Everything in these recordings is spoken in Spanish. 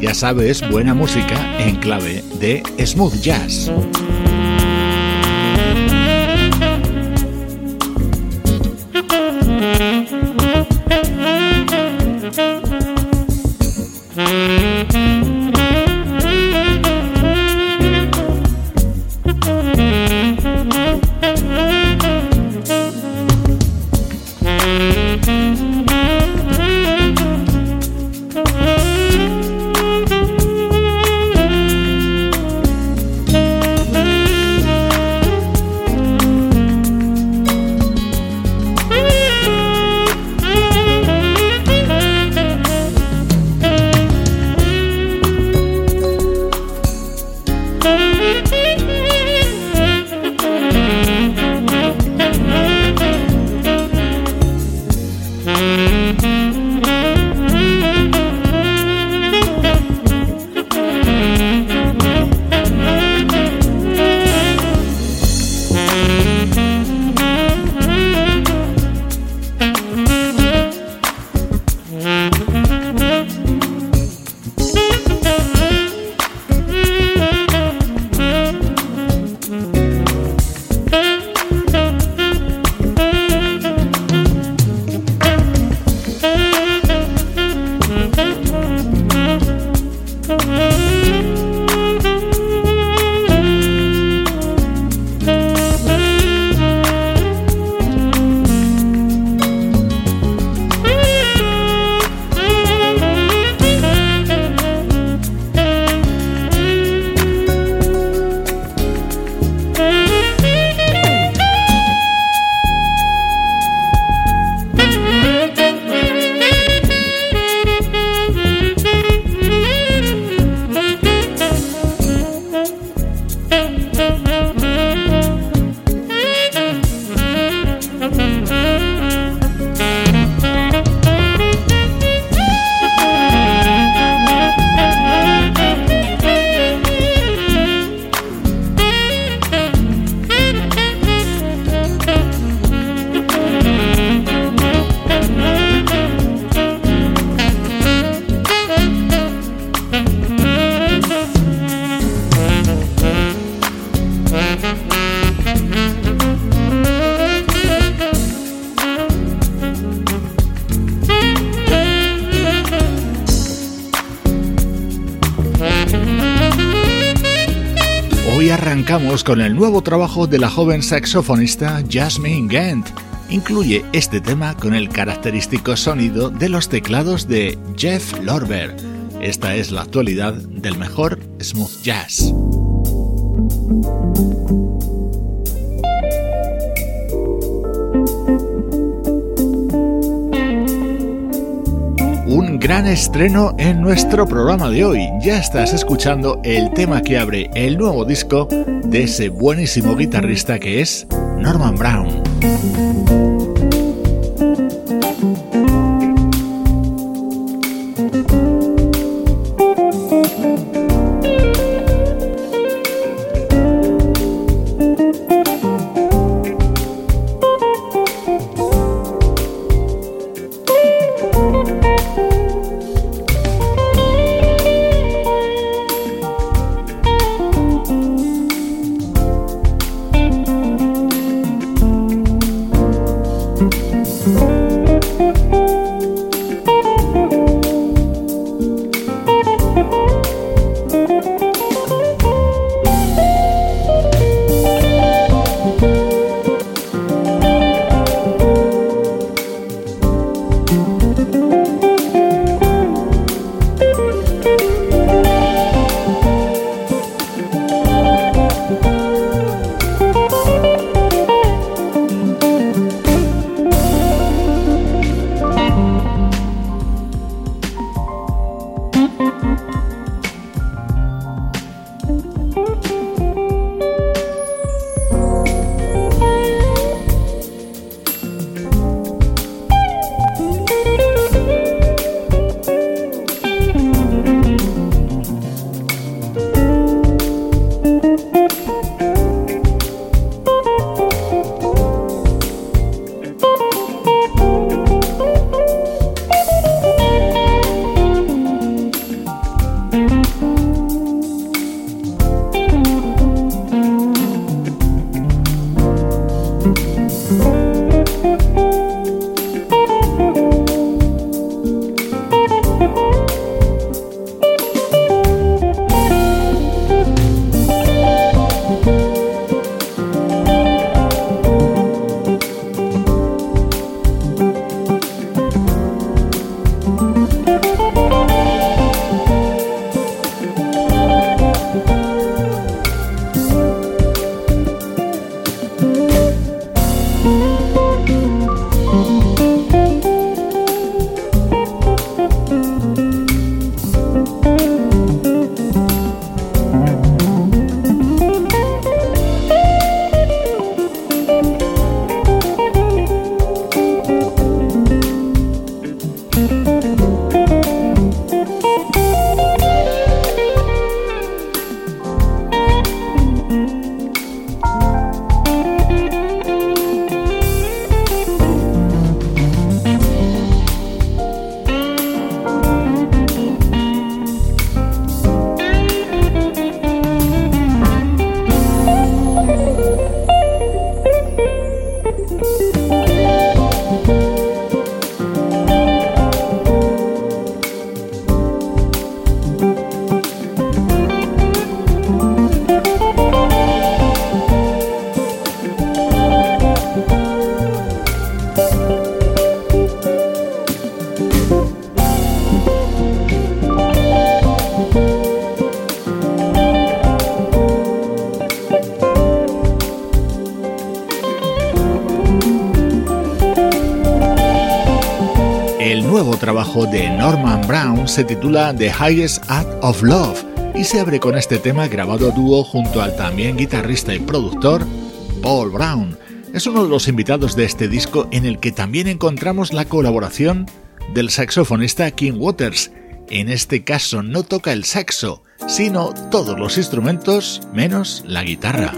ya sabes, buena música en clave de smooth jazz. Mm-hmm. Con el nuevo trabajo de la joven saxofonista Jasmine Gant. Incluye este tema con el característico sonido de los teclados de Jeff Lorber. Esta es la actualidad del mejor smooth jazz. Gran estreno en nuestro programa de hoy. Ya estás escuchando el tema que abre el nuevo disco de ese buenísimo guitarrista que es Norman Brown. Se titula The Highest Act of Love y se abre con este tema grabado a dúo junto al también guitarrista y productor Paul Brown. Es uno de los invitados de este disco en el que también encontramos la colaboración del saxofonista King Waters. En este caso no toca el saxo, sino todos los instrumentos menos la guitarra.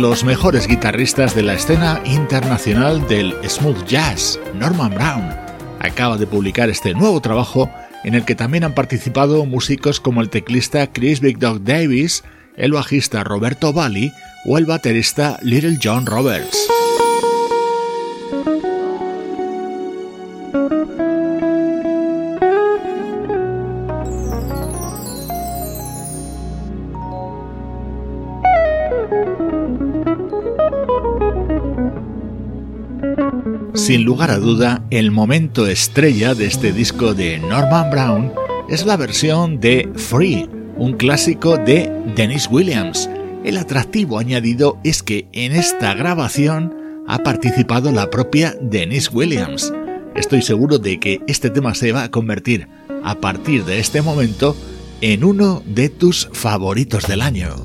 Los mejores guitarristas de la escena internacional del smooth jazz, Norman Brown, acaba de publicar este nuevo trabajo en el que también han participado músicos como el teclista Chris Big Dog Davis, el bajista Roberto Bali o el baterista Little John Roberts. Sin lugar a duda, el momento estrella de este disco de Norman Brown es la versión de Free, un clásico de Dennis Williams. El atractivo añadido es que en esta grabación ha participado la propia Denise Williams. Estoy seguro de que este tema se va a convertir a partir de este momento en uno de tus favoritos del año.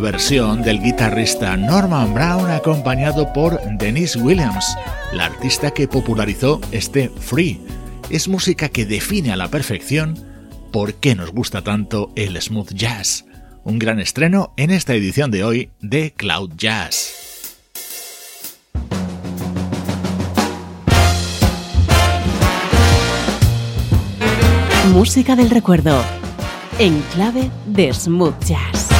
versión del guitarrista Norman Brown acompañado por Denise Williams, la artista que popularizó este Free. Es música que define a la perfección por qué nos gusta tanto el smooth jazz. Un gran estreno en esta edición de hoy de Cloud Jazz. Música del recuerdo en clave de smooth jazz.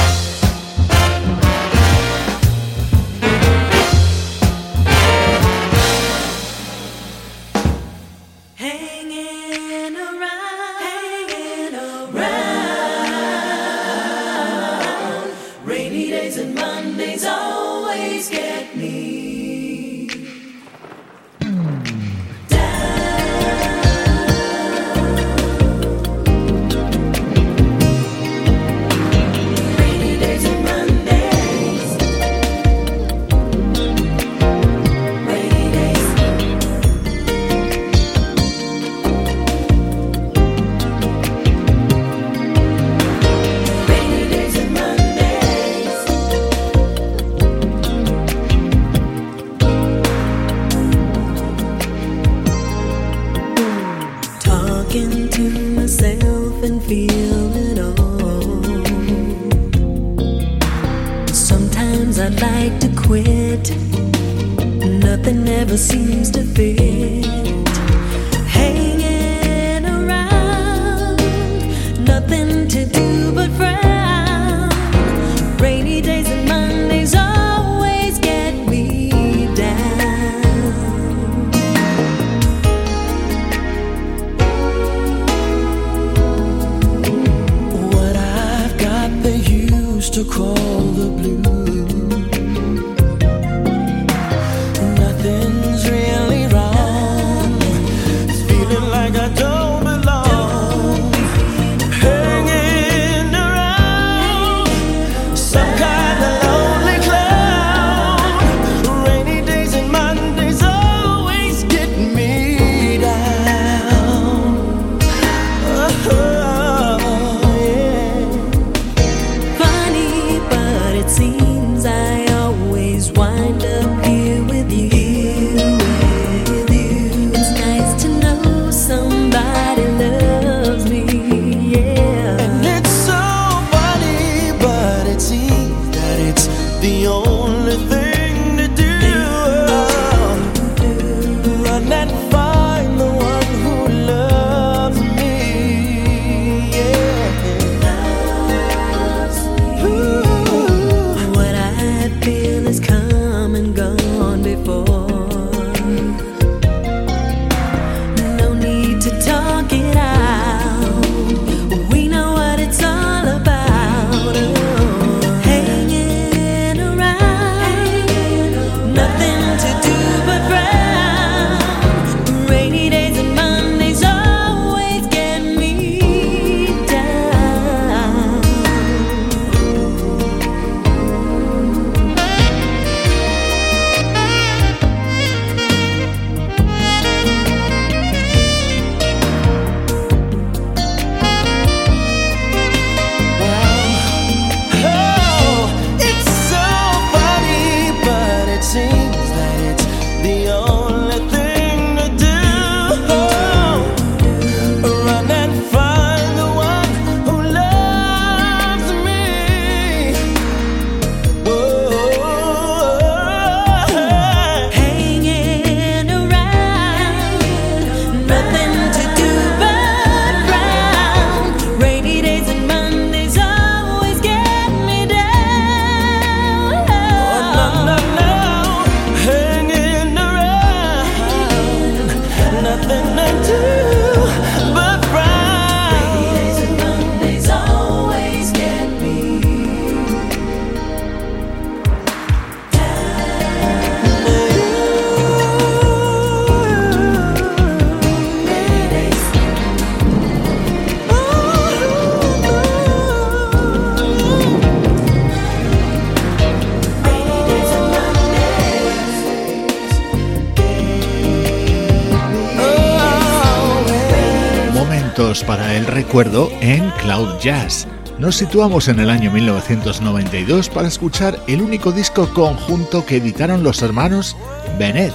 recuerdo en Cloud Jazz. Nos situamos en el año 1992 para escuchar el único disco conjunto que editaron los hermanos Bennett,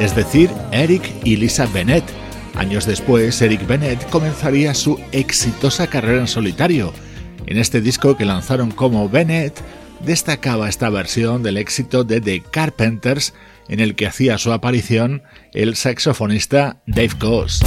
es decir, Eric y Lisa Bennett. Años después, Eric Bennett comenzaría su exitosa carrera en solitario. En este disco que lanzaron como Bennett, destacaba esta versión del éxito de The Carpenters, en el que hacía su aparición el saxofonista Dave Coase.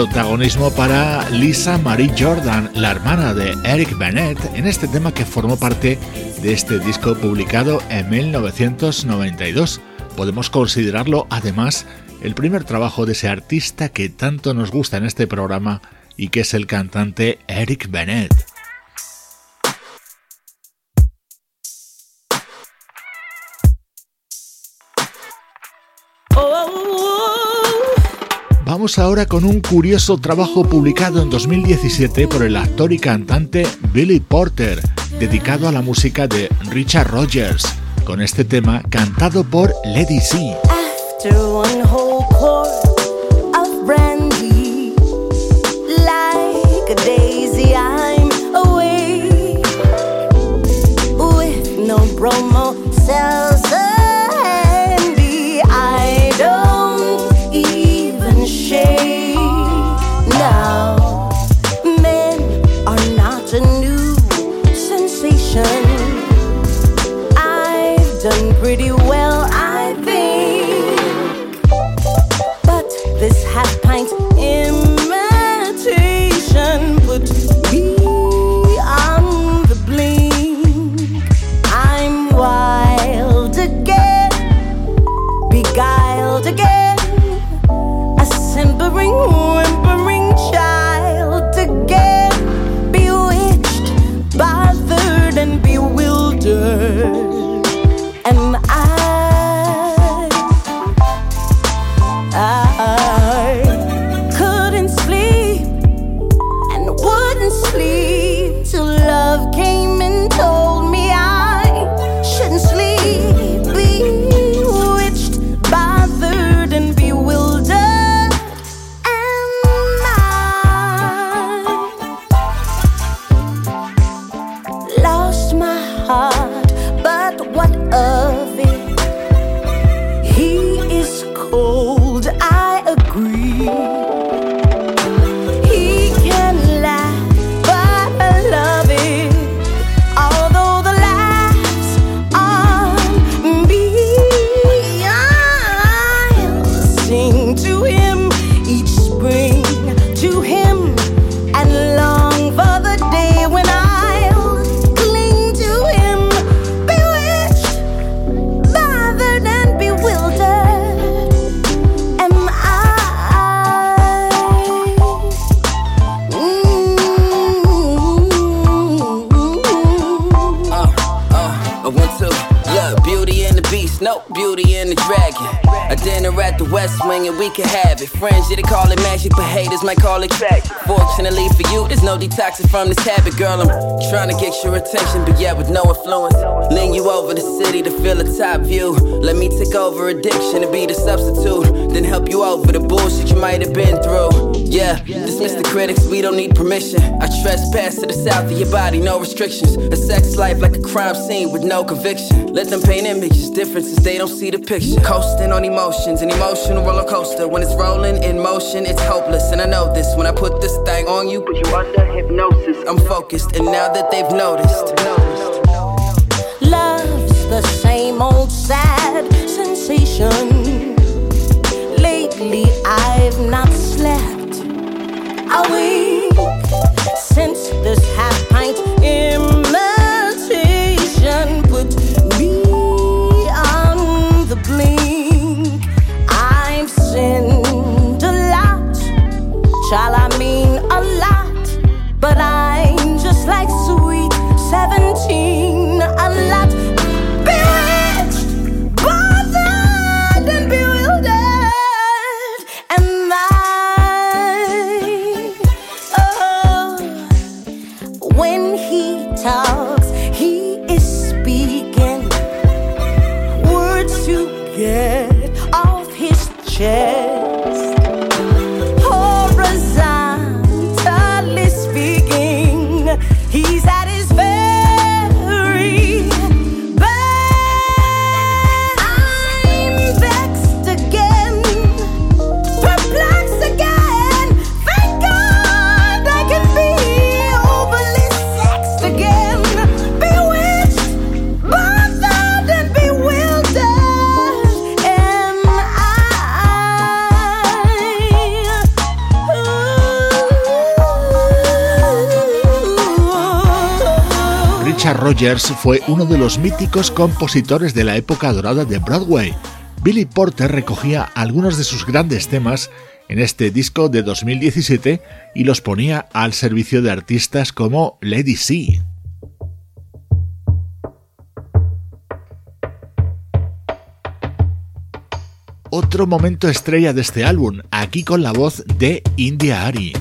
Protagonismo para Lisa Marie Jordan, la hermana de Eric Bennett, en este tema que formó parte de este disco publicado en 1992. Podemos considerarlo además el primer trabajo de ese artista que tanto nos gusta en este programa y que es el cantante Eric Bennett. Vamos ahora con un curioso trabajo publicado en 2017 por el actor y cantante Billy Porter, dedicado a la música de Richard Rogers, con este tema cantado por Lady C. from the trying to get your attention, but yeah, with no influence. Lean you over the city to feel a top view. Let me take over addiction and be the substitute. Then help you out over the bullshit you might have been through. Yeah, dismiss the critics, we don't need permission. I trespass to the south of your body, no restrictions. A sex life like a crime scene with no conviction. Let them paint images, differences, they don't see the picture. Coasting on emotions, an emotional roller coaster. When it's rolling in motion, it's hopeless. And I know this when I put this thing on you, put you under hypnosis. I'm focused, and now that they've noticed, love's the same old sad sensation. Lately, I've not slept a week since this half pint imitation Rogers fue uno de los míticos compositores de la época dorada de Broadway. Billy Porter recogía algunos de sus grandes temas en este disco de 2017 y los ponía al servicio de artistas como Lady C. Otro momento estrella de este álbum, aquí con la voz de India Ari.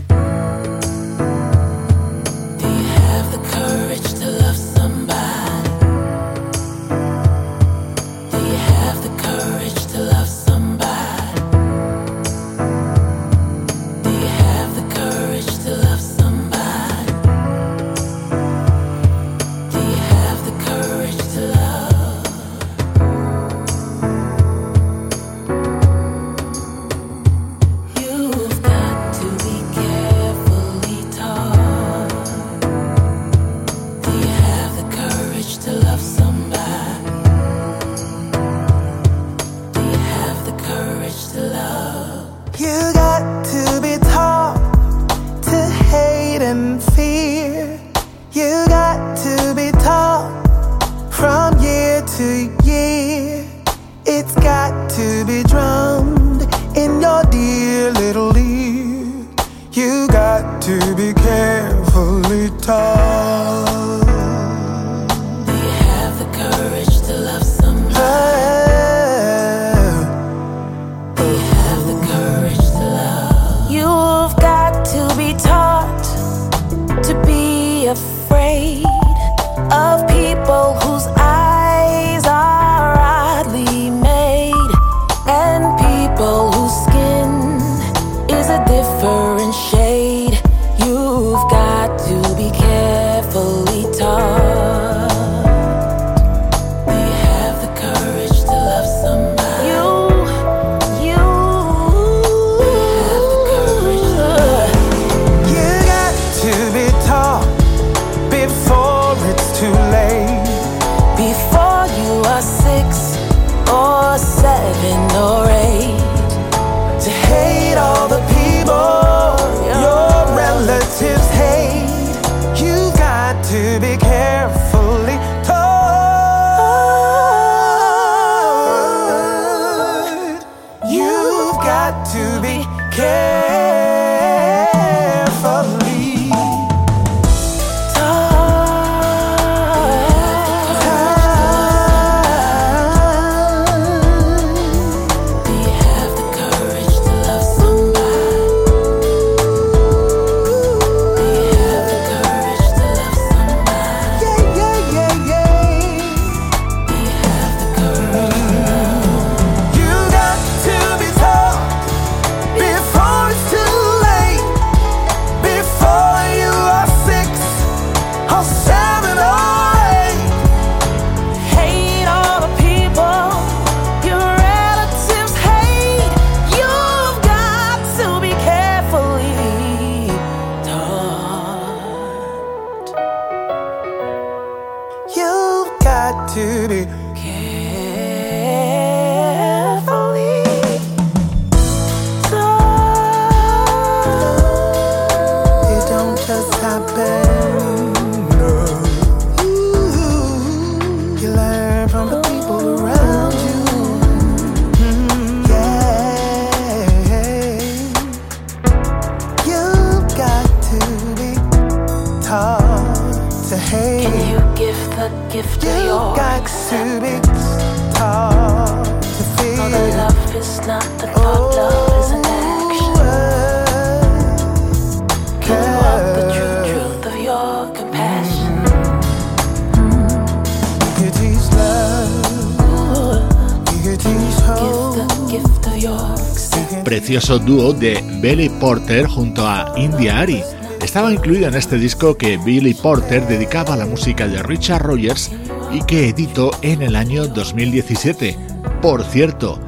Dúo de Billy Porter junto a India Ari. Estaba incluido en este disco que Billy Porter dedicaba a la música de Richard Rogers y que editó en el año 2017. Por cierto,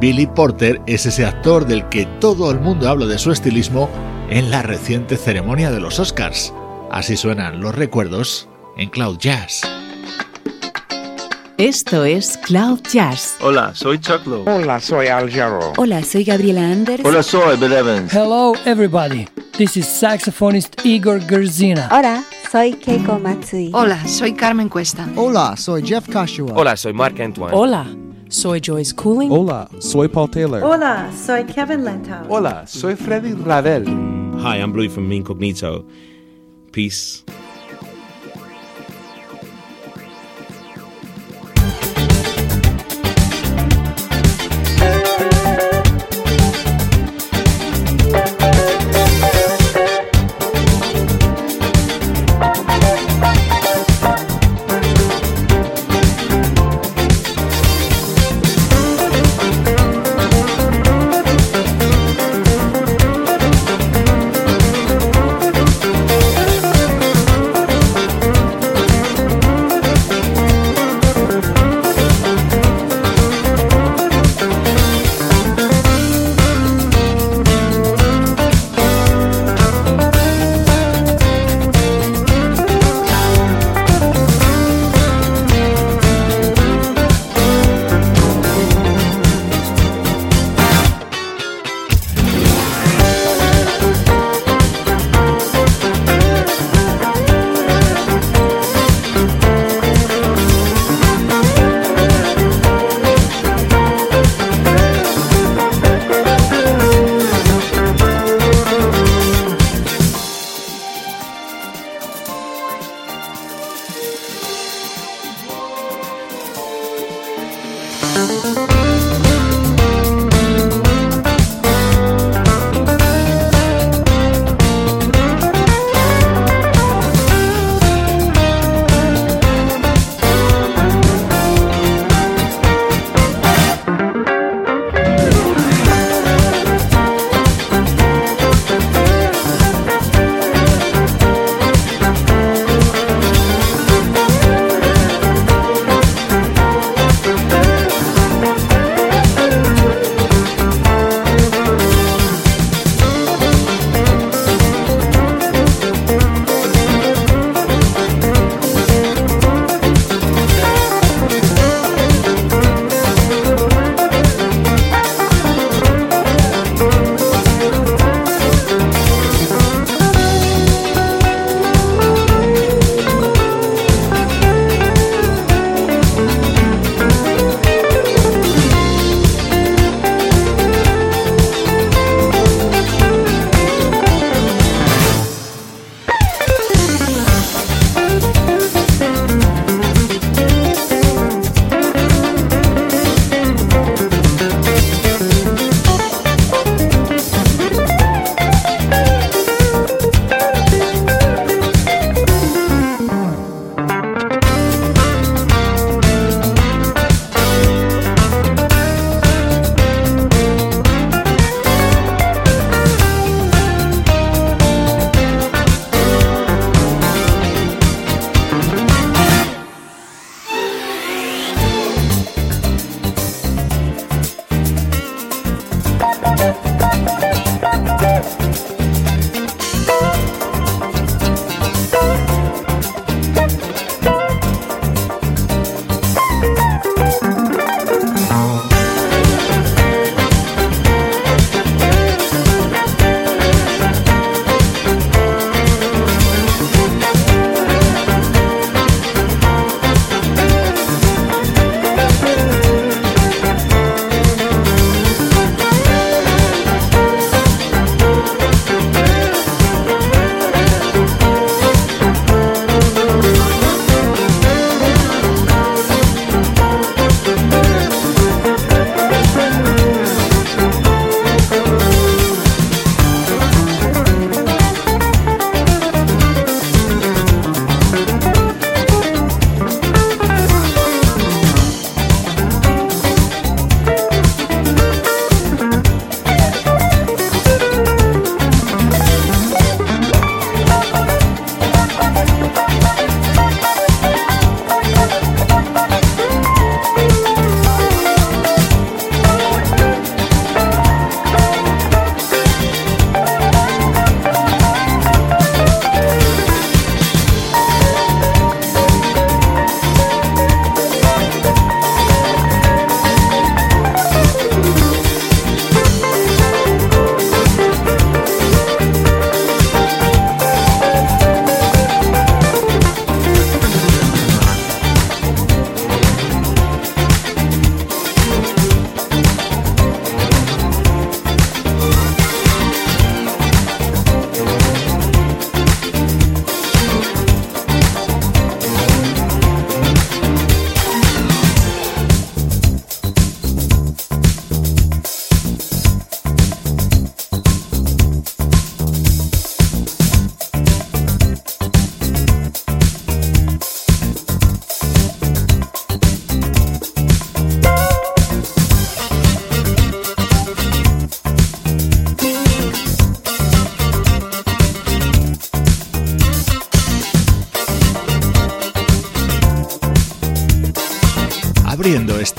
Billy Porter es ese actor del que todo el mundo habla de su estilismo en la reciente ceremonia de los Oscars. Así suenan los recuerdos en Cloud Jazz. Esto es Cloud Jazz. Hola, soy Chuck Lowe. Hola, soy Al Jarreau. Hola, soy Gabriela Anders. Hola, soy Bill Evans. Hello, everybody. This is saxophonist Igor Gerzina. Hola, soy Keiko Matsui. Hola, soy Carmen Cuesta. Hola, soy Jeff Kashua. Hola, soy Marc Antoine. Hola, soy Joyce Cooling. Hola, soy Paul Taylor. Hola, soy Kevin Lentau. Hola, soy Freddy Ravel. Hi, I'm Louis from Incognito. Peace.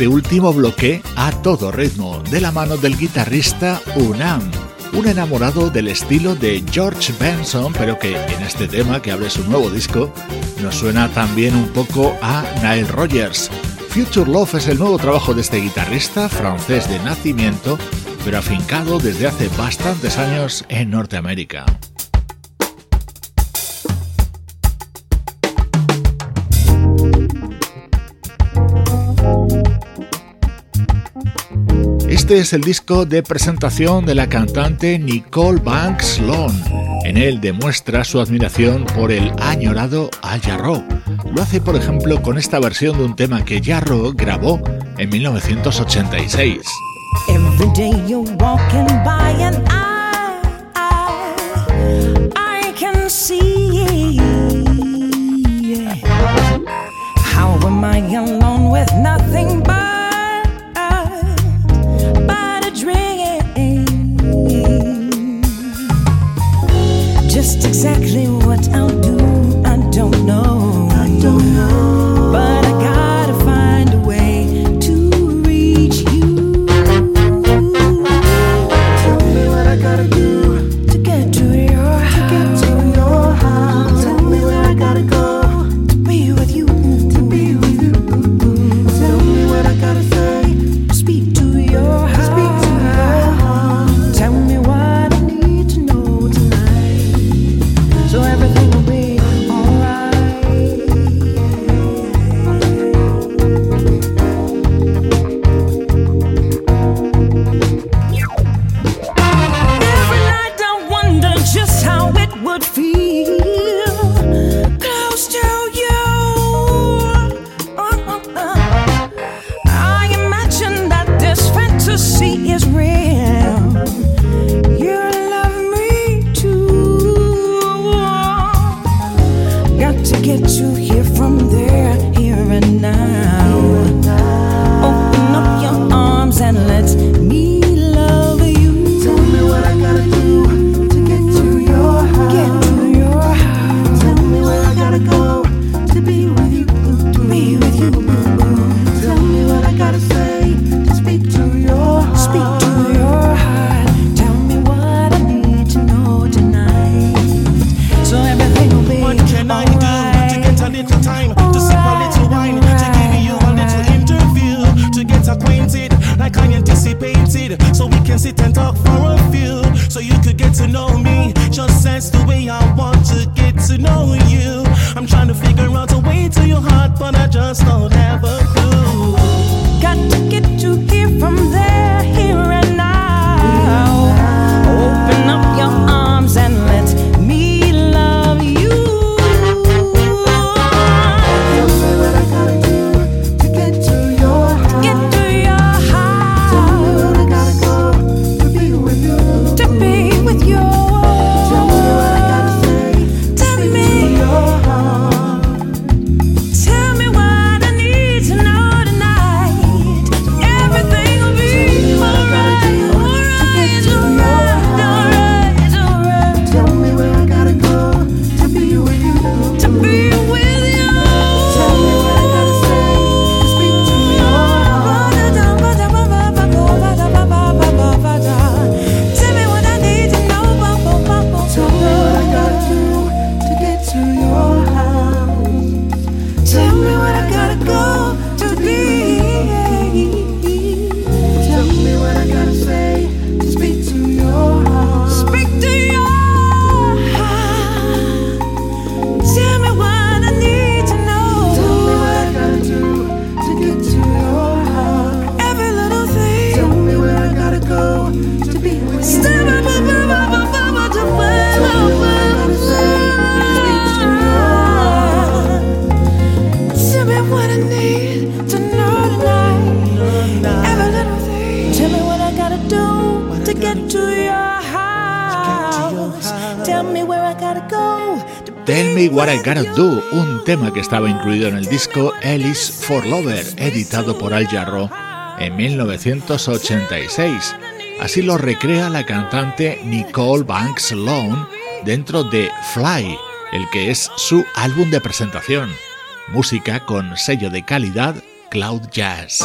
este último bloque a todo ritmo, de la mano del guitarrista Unam, un enamorado del estilo de George Benson, pero que en este tema que abre su nuevo disco nos suena también un poco a Nile Rogers. Future Love es el nuevo trabajo de este guitarrista francés de nacimiento, pero afincado desde hace bastantes años en Norteamérica. Este es el disco de presentación de la cantante Nicole Banks Sloan. En él demuestra su admiración por el añorado Al Jarro. Lo hace, por ejemplo, con esta versión de un tema que Jarro grabó en 1986. just exactly what I'll do. incluido en el disco Alice for Lover, editado por Al Jarro en 1986. Así lo recrea la cantante Nicole Banks Lone dentro de Fly, el que es su álbum de presentación. Música con sello de calidad Cloud Jazz.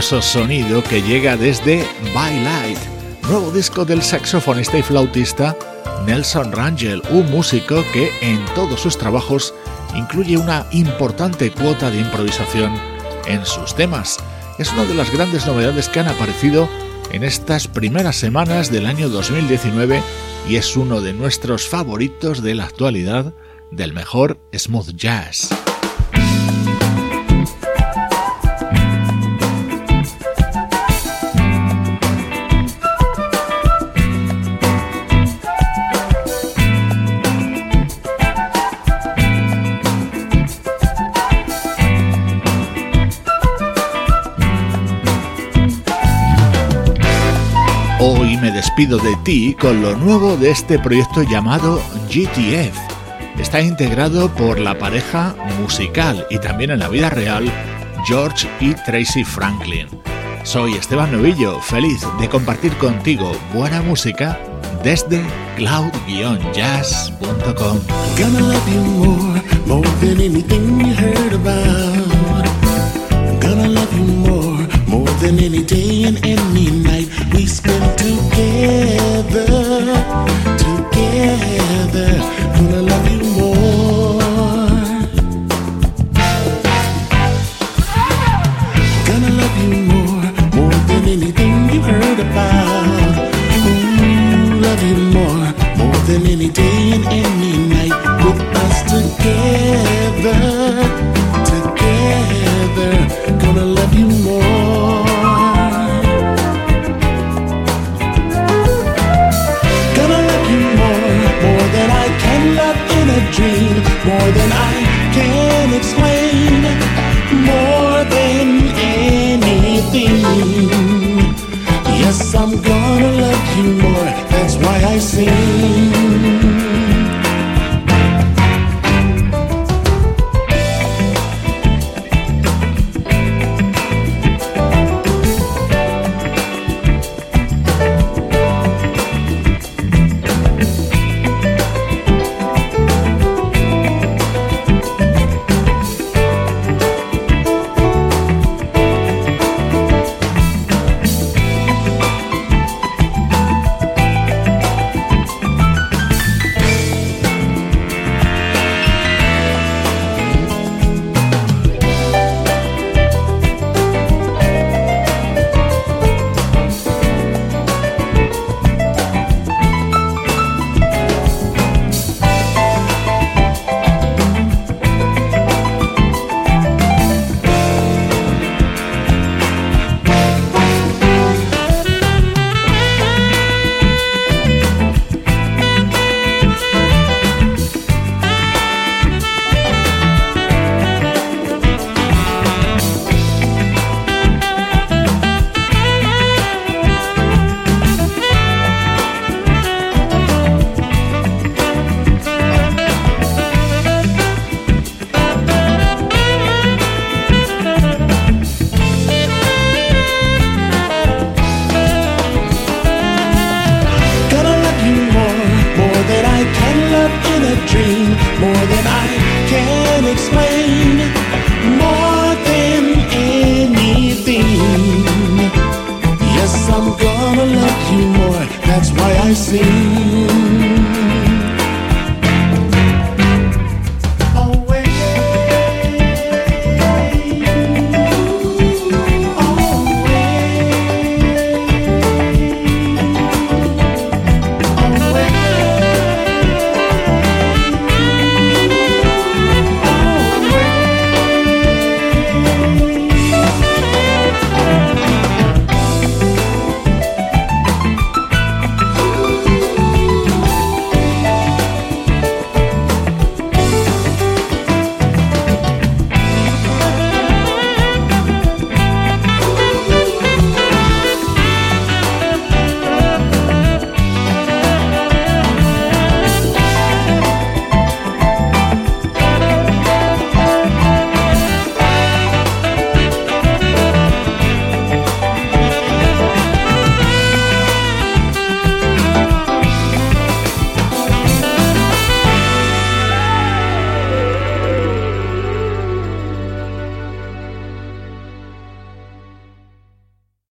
Maravilloso sonido que llega desde By Light, nuevo disco del saxofonista y flautista Nelson Rangel, un músico que en todos sus trabajos incluye una importante cuota de improvisación en sus temas. Es una de las grandes novedades que han aparecido en estas primeras semanas del año 2019 y es uno de nuestros favoritos de la actualidad del mejor smooth jazz. De ti con lo nuevo de este proyecto llamado GTF. Está integrado por la pareja musical y también en la vida real George y Tracy Franklin. Soy Esteban Novillo, feliz de compartir contigo buena música desde cloud-jazz.com. we spend together. Together, gonna love you more. Gonna love you more, more than anything you heard about. Ooh, love you more, more than any day and any explain, more than anything. Yes, I'm gonna love you more, that's why I sing.